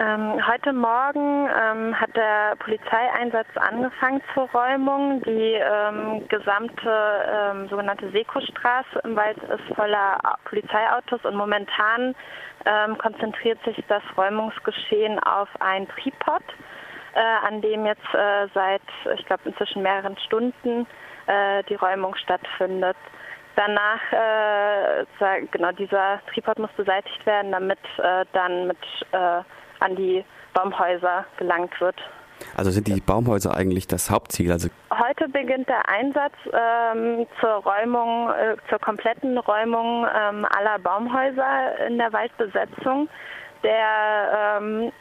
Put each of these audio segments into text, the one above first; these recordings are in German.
Ähm, heute Morgen ähm, hat der Polizeieinsatz angefangen zur Räumung. Die ähm, gesamte ähm, sogenannte Sekostraße im Wald ist voller Polizeiautos und momentan ähm, konzentriert sich das Räumungsgeschehen auf ein Tripod, äh, an dem jetzt äh, seit, ich glaube, inzwischen mehreren Stunden äh, die Räumung stattfindet. Danach, äh, genau, dieser Tripod muss beseitigt werden, damit äh, dann mit äh, an die Baumhäuser gelangt wird. Also sind die Baumhäuser eigentlich das Hauptziel? Also Heute beginnt der Einsatz ähm, zur Räumung, äh, zur kompletten Räumung ähm, aller Baumhäuser in der Waldbesetzung. Der ähm,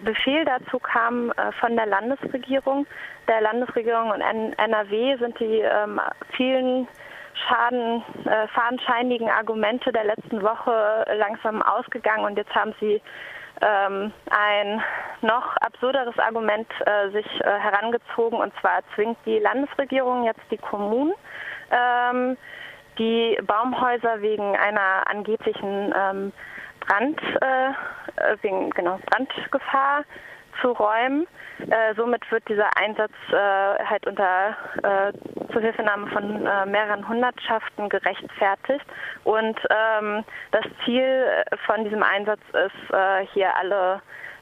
Befehl dazu kam äh, von der Landesregierung. Der Landesregierung und NRW sind die ähm, vielen Schaden, äh, fadenscheinigen Argumente der letzten Woche langsam ausgegangen und jetzt haben sie ähm, ein noch absurderes Argument äh, sich äh, herangezogen und zwar zwingt die Landesregierung jetzt die Kommunen, ähm, die Baumhäuser wegen einer angeblichen ähm, Brand, äh, äh wegen genau Brandgefahr zu räumen. Äh, somit wird dieser Einsatz äh, halt unter äh, Zuhilfenahme von äh, mehreren Hundertschaften gerechtfertigt. Und ähm, das Ziel von diesem Einsatz ist, äh, hier alle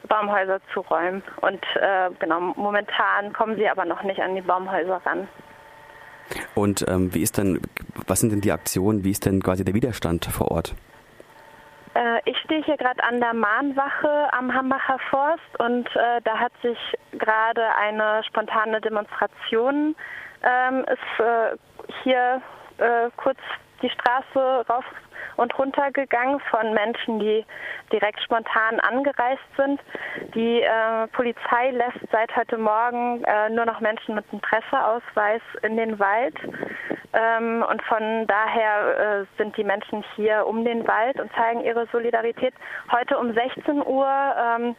Baumhäuser zu räumen. Und äh, genau, momentan kommen sie aber noch nicht an die Baumhäuser ran. Und ähm, wie ist denn, was sind denn die Aktionen, wie ist denn quasi der Widerstand vor Ort? Äh, ich stehe hier gerade an der Mahnwache am Hambacher Forst und äh, da hat sich gerade eine spontane Demonstration ähm, ist äh, hier äh, kurz die Straße rauf und runter gegangen von Menschen, die direkt spontan angereist sind. Die äh, Polizei lässt seit heute Morgen äh, nur noch Menschen mit einem Presseausweis in den Wald. Ähm, und von daher äh, sind die Menschen hier um den Wald und zeigen ihre Solidarität. Heute um 16 Uhr ähm,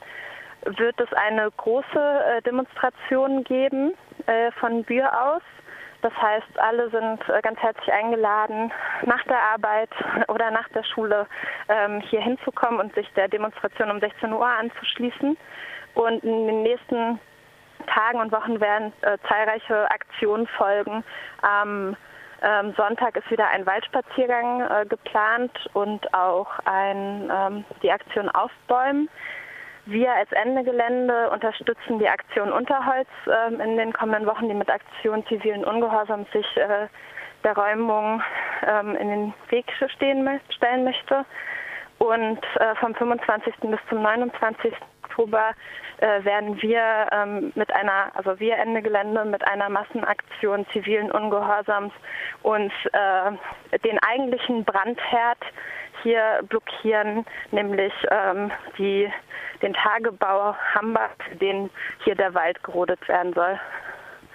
wird es eine große äh, Demonstration geben äh, von Bühr aus. Das heißt, alle sind äh, ganz herzlich eingeladen, nach der Arbeit oder nach der Schule ähm, hier hinzukommen und sich der Demonstration um 16 Uhr anzuschließen. Und in den nächsten Tagen und Wochen werden äh, zahlreiche Aktionen folgen. Am ähm, Sonntag ist wieder ein Waldspaziergang äh, geplant und auch ein, ähm, die Aktion Aufbäumen. Wir als Ende Gelände unterstützen die Aktion Unterholz äh, in den kommenden Wochen, die mit Aktion zivilen Ungehorsams sich äh, der Räumung ähm, in den Weg stehen, stellen möchte. Und äh, vom 25. bis zum 29. Oktober äh, werden wir ähm, mit einer, also wir Ende Gelände mit einer Massenaktion zivilen Ungehorsams uns äh, den eigentlichen Brandherd hier blockieren, nämlich ähm, die, den Tagebau Hambach, den hier der Wald gerodet werden soll.